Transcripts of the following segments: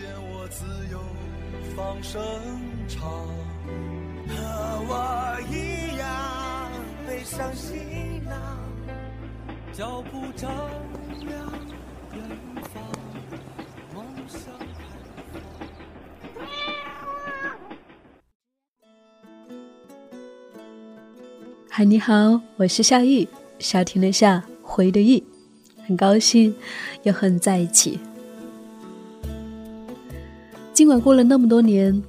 见我自由放声唱，和我一样背上行囊，脚步丈量远方，梦想。嗨，你好，我是夏意，夏天的夏，回的意，很高兴又和你在一起。尽管过了那么多年，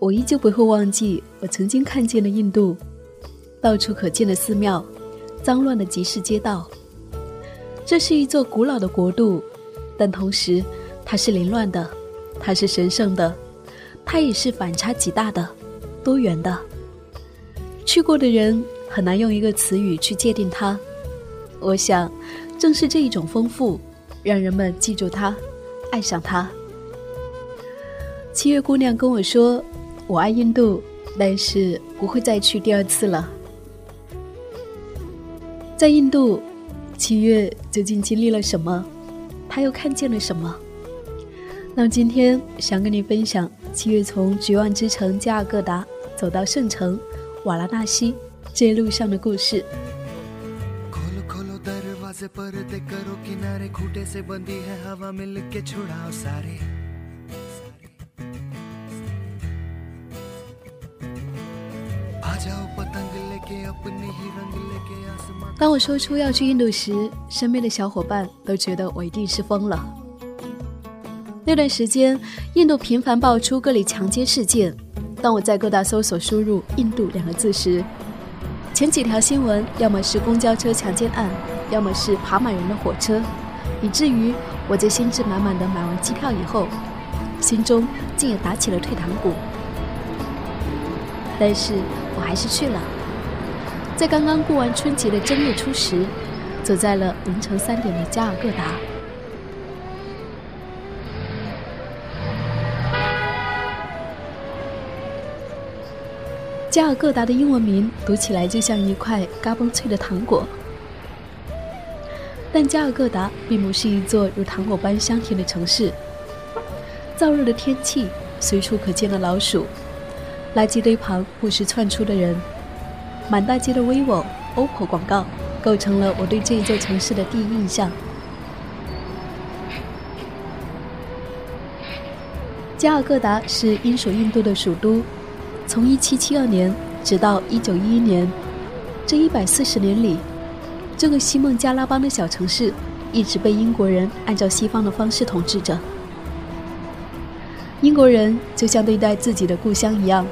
我依旧不会忘记我曾经看见的印度，到处可见的寺庙，脏乱的集市街道。这是一座古老的国度，但同时它是凌乱的，它是神圣的，它也是反差极大的，多元的。去过的人很难用一个词语去界定它。我想，正是这一种丰富，让人们记住它，爱上它。七月姑娘跟我说：“我爱印度，但是不会再去第二次了。”在印度，七月究竟经历了什么？她又看见了什么？那今天想跟你分享七月从绝望之城加尔各答走到圣城瓦拉纳西这一路上的故事。当我说出要去印度时，身边的小伙伴都觉得我一定是疯了。那段时间，印度频繁爆出各类强奸事件。当我在各大搜索输入“印度”两个字时，前几条新闻要么是公交车强奸案，要么是爬满人的火车，以至于我在兴致满满的买完机票以后，心中竟也打起了退堂鼓。但是我还是去了。在刚刚过完春节的正月初十，走在了凌晨三点的加尔各答。加尔各答的英文名读起来就像一块嘎嘣脆的糖果，但加尔各答并不是一座如糖果般香甜的城市。燥热的天气，随处可见的老鼠，垃圾堆旁不时窜出的人，满大街的 vivo、OPPO 广告，构成了我对这一座城市的第一印象。加尔各答是英属印度的首都，从1772年直到1911年，这一百四十年里，这个西孟加拉邦的小城市一直被英国人按照西方的方式统治着。英国人就像对待自己的故乡一样，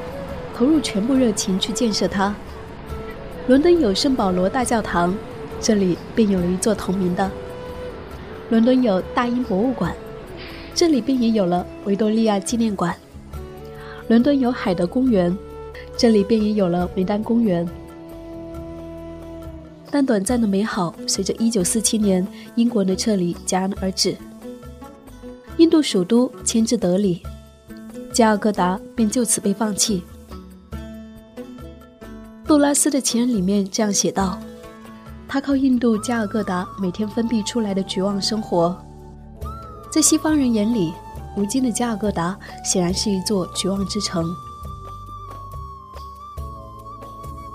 投入全部热情去建设它。伦敦有圣保罗大教堂，这里便有了一座同名的；伦敦有大英博物馆，这里便也有了维多利亚纪念馆；伦敦有海德公园，这里便也有了梅丹公园。但短暂的美好随着1947年英国的撤离戛然而止。印度首都迁至德里，加尔各答便就此被放弃。杜拉斯的情人里面这样写道：“他靠印度加尔各答每天分泌出来的绝望生活，在西方人眼里，如今的加尔各答显然是一座绝望之城。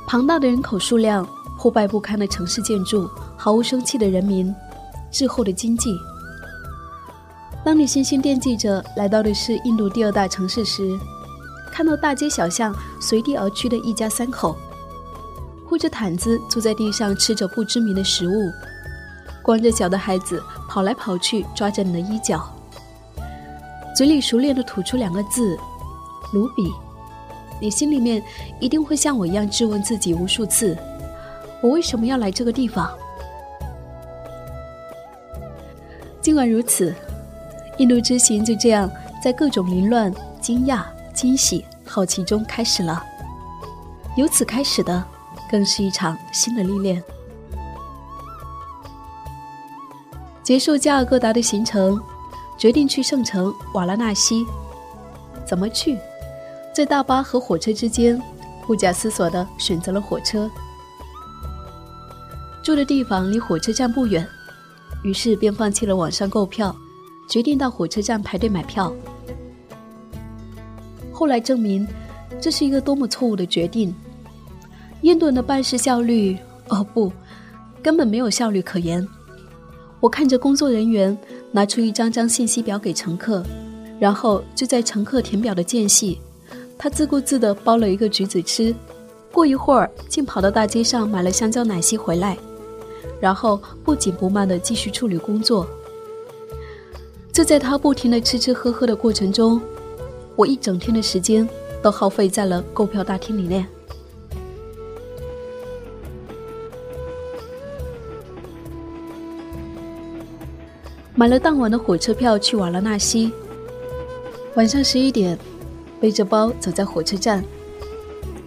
庞大的人口数量、破败不堪的城市建筑、毫无生气的人民、滞后的经济。当你心心惦记着来到的是印度第二大城市时，看到大街小巷随地而去的一家三口，铺着毯子坐在地上吃着不知名的食物，光着脚的孩子跑来跑去抓着你的衣角，嘴里熟练地吐出两个字“卢比”，你心里面一定会像我一样质问自己无数次：我为什么要来这个地方？尽管如此。印度之行就这样在各种凌乱、惊讶、惊喜、好奇中开始了。由此开始的，更是一场新的历练。结束加尔各答的行程，决定去圣城瓦拉纳西。怎么去？在大巴和火车之间，不假思索地选择了火车。住的地方离火车站不远，于是便放弃了网上购票。决定到火车站排队买票。后来证明，这是一个多么错误的决定。印度人的办事效率，哦不，根本没有效率可言。我看着工作人员拿出一张张信息表给乘客，然后就在乘客填表的间隙，他自顾自地剥了一个橘子吃。过一会儿，竟跑到大街上买了香蕉奶昔回来，然后不紧不慢地继续处理工作。就在他不停的吃吃喝喝的过程中，我一整天的时间都耗费在了购票大厅里面。买了当晚的火车票去瓦拉纳西。晚上十一点，背着包走在火车站，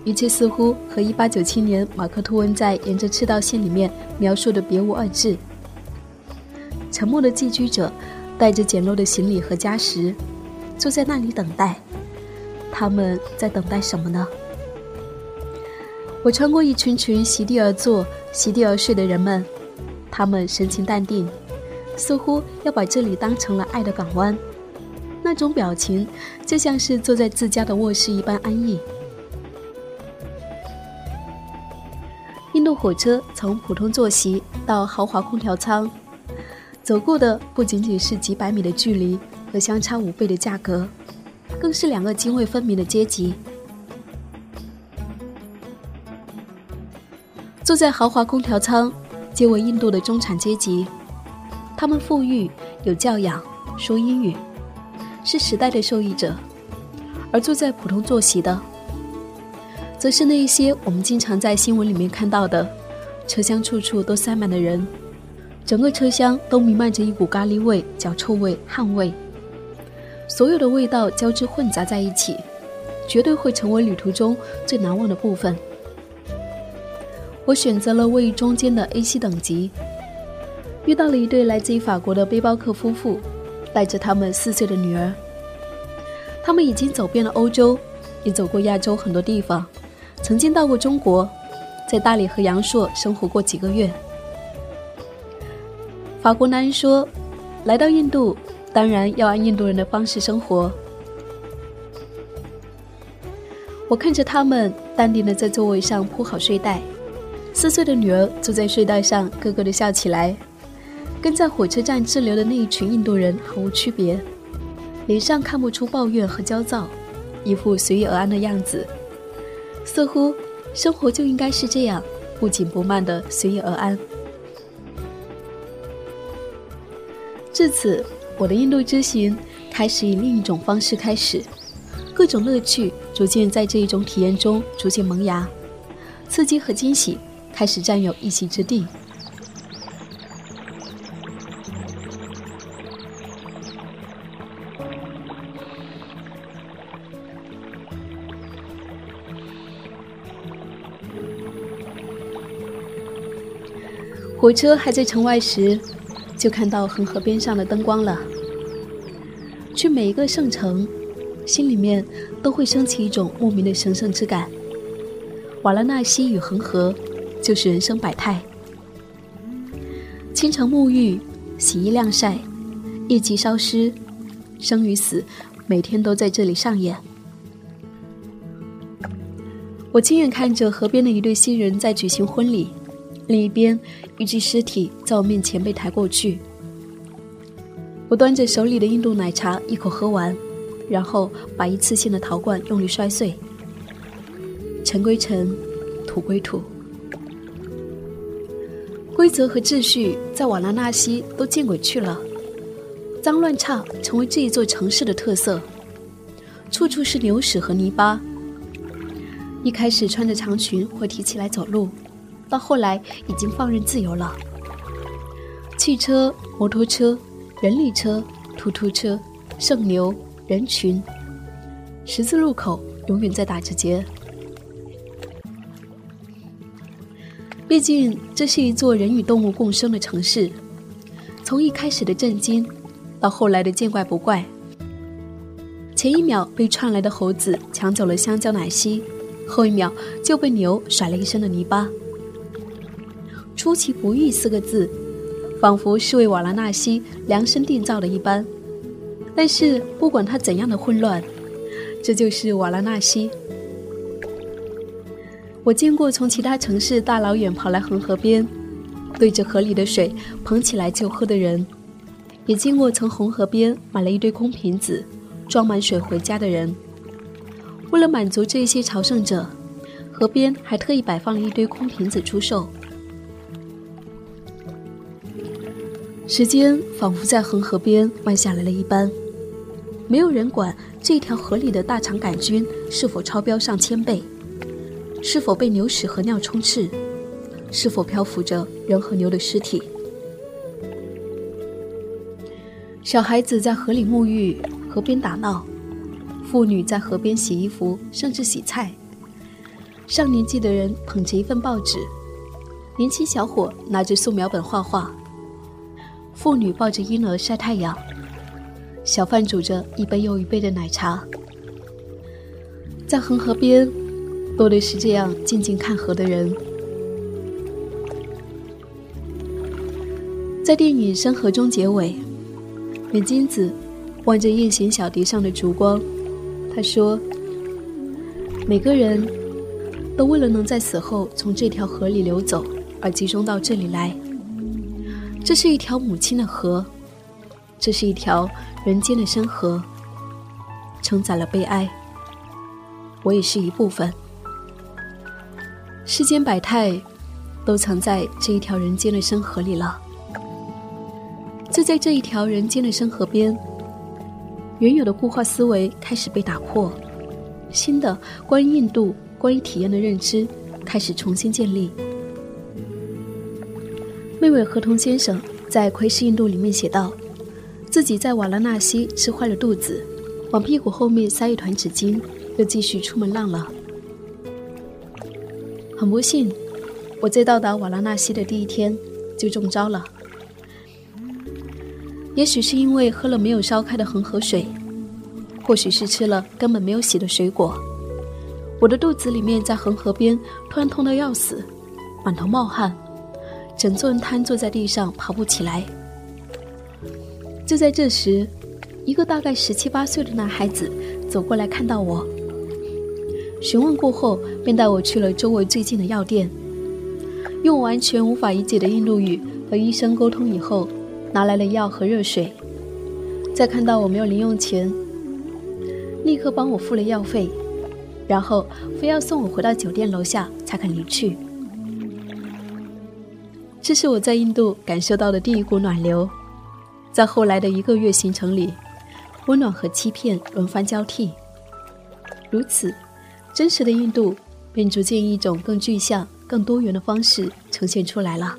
一切似乎和一八九七年马克吐温在《沿着赤道线》里面描述的别无二致。沉默的寄居者。带着简陋的行李和家什，坐在那里等待。他们在等待什么呢？我穿过一群群席地而坐、席地而睡的人们，他们神情淡定，似乎要把这里当成了爱的港湾。那种表情就像是坐在自家的卧室一般安逸。印度火车从普通坐席到豪华空调舱。走过的不仅仅是几百米的距离和相差五倍的价格，更是两个泾渭分明的阶级。坐在豪华空调舱，皆为印度的中产阶级，他们富裕、有教养、说英语，是时代的受益者；而坐在普通坐席的，则是那一些我们经常在新闻里面看到的，车厢处处都塞满了人。整个车厢都弥漫着一股咖喱味、脚臭味、汗味，所有的味道交织混杂在一起，绝对会成为旅途中最难忘的部分。我选择了位于中间的 A C 等级，遇到了一对来自于法国的背包客夫妇，带着他们四岁的女儿。他们已经走遍了欧洲，也走过亚洲很多地方，曾经到过中国，在大理和阳朔生活过几个月。法国男人说：“来到印度，当然要按印度人的方式生活。”我看着他们淡定的在座位上铺好睡袋，四岁的女儿坐在睡袋上咯咯的笑起来，跟在火车站滞留的那一群印度人毫无区别，脸上看不出抱怨和焦躁，一副随遇而安的样子，似乎生活就应该是这样，不紧不慢的随遇而安。至此，我的印度之行开始以另一种方式开始，各种乐趣逐渐在这一种体验中逐渐萌芽，刺激和惊喜开始占有一席之地。火车还在城外时。就看到恒河边上的灯光了。去每一个圣城，心里面都会升起一种莫名的神圣之感。瓦拉纳西与恒河，就是人生百态。清晨沐浴、洗衣晾晒、夜祭烧尸，生与死，每天都在这里上演。我亲眼看着河边的一对新人在举行婚礼。另一边，一具尸体在我面前被抬过去。我端着手里的印度奶茶一口喝完，然后把一次性的陶罐用力摔碎。尘归尘，土归土。规则和秩序在瓦拉纳西都见鬼去了，脏乱差成为这一座城市的特色，处处是牛屎和泥巴。一开始穿着长裙会提起来走路。到后来已经放任自由了。汽车、摩托车、人力车、突突车、圣牛、人群，十字路口永远在打着结。毕竟，这是一座人与动物共生的城市。从一开始的震惊，到后来的见怪不怪。前一秒被窜来的猴子抢走了香蕉奶昔，后一秒就被牛甩了一身的泥巴。出其不意四个字，仿佛是为瓦拉纳西量身定造的一般。但是不管它怎样的混乱，这就是瓦拉纳西。我见过从其他城市大老远跑来恒河边，对着河里的水捧起来就喝的人，也见过从红河边买了一堆空瓶子，装满水回家的人。为了满足这些朝圣者，河边还特意摆放了一堆空瓶子出售。时间仿佛在恒河边慢下来了一般，没有人管这条河里的大肠杆菌是否超标上千倍，是否被牛屎和尿充斥，是否漂浮着人和牛的尸体。小孩子在河里沐浴，河边打闹；妇女在河边洗衣服，甚至洗菜。上年纪的人捧着一份报纸，年轻小伙拿着素描本画画。妇女抱着婴儿晒太阳，小贩煮着一杯又一杯的奶茶。在恒河边，多的是这样静静看河的人。在电影《山河》中结尾，美金子望着夜行小笛上的烛光，他说：“每个人都为了能在死后从这条河里流走，而集中到这里来。”这是一条母亲的河，这是一条人间的深河，承载了悲哀。我也是一部分。世间百态，都藏在这一条人间的深河里了。就在这一条人间的深河边，原有的固化思维开始被打破，新的关于印度、关于体验的认知开始重新建立。妹妹合同先生在《窥视印度》里面写道：“自己在瓦拉纳西吃坏了肚子，往屁股后面塞一团纸巾，又继续出门浪了。”很不幸，我在到达瓦拉纳西的第一天就中招了。也许是因为喝了没有烧开的恒河水，或许是吃了根本没有洗的水果，我的肚子里面在恒河边突然痛得要死，满头冒汗。整座人瘫坐在地上，爬不起来。就在这时，一个大概十七八岁的男孩子走过来，看到我，询问过后，便带我去了周围最近的药店，用完全无法理解的印度语和医生沟通以后，拿来了药和热水。再看到我没有零用钱，立刻帮我付了药费，然后非要送我回到酒店楼下才肯离去。这是我在印度感受到的第一股暖流，在后来的一个月行程里，温暖和欺骗轮番交替。如此，真实的印度便逐渐以一种更具象、更多元的方式呈现出来了。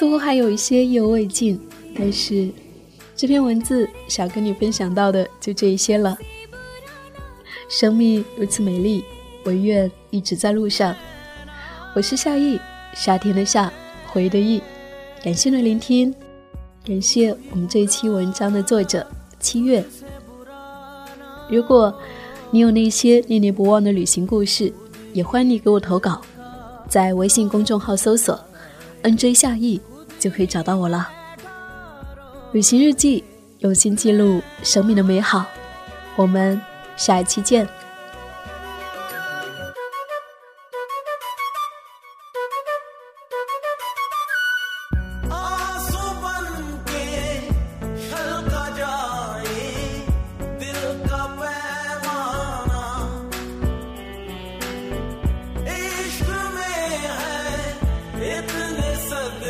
似乎还有一些意犹未尽，但是这篇文字想跟你分享到的就这一些了。生命如此美丽，我愿一直在路上。我是夏意，夏天的夏，回忆的忆。感谢你的聆听，感谢我们这一期文章的作者七月。如果你有那些念念不忘的旅行故事，也欢迎你给我投稿，在微信公众号搜索 “nj 夏意”就可以找到我了。旅行日记，用心记录生命的美好。我们下一期见。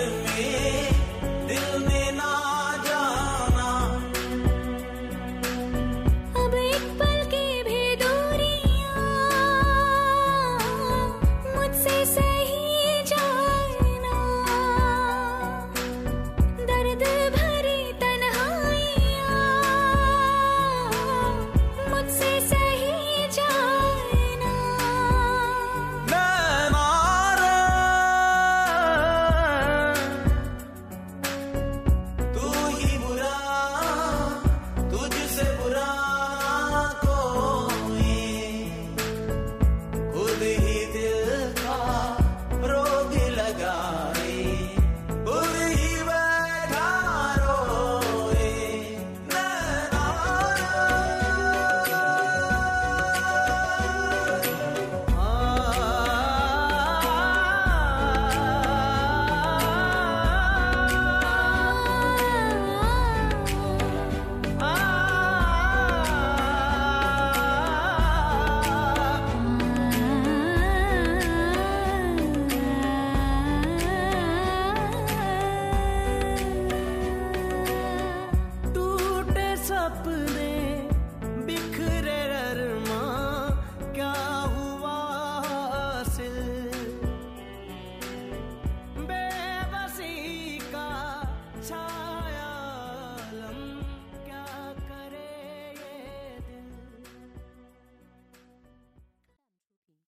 with me.